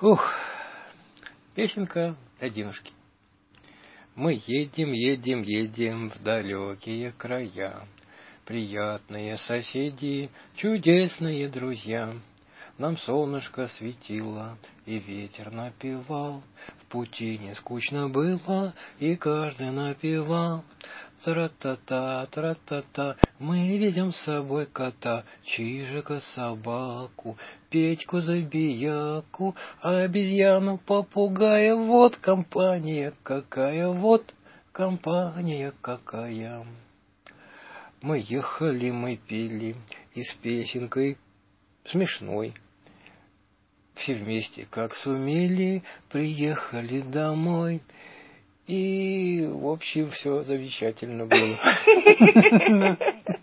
Ух, песенка для девушки. Мы едем, едем, едем в далекие края. Приятные соседи, чудесные друзья. Нам солнышко светило, и ветер напевал. В пути не скучно было, и каждый напевал. Тра-та-та, тра-та-та, мы везем с собой кота, Чижика собаку, Петьку забияку, обезьяну попугая. Вот компания какая, вот компания какая. Мы ехали, мы пели, и с песенкой смешной. Все вместе, как сумели, приехали домой. И, в общем, все замечательно было.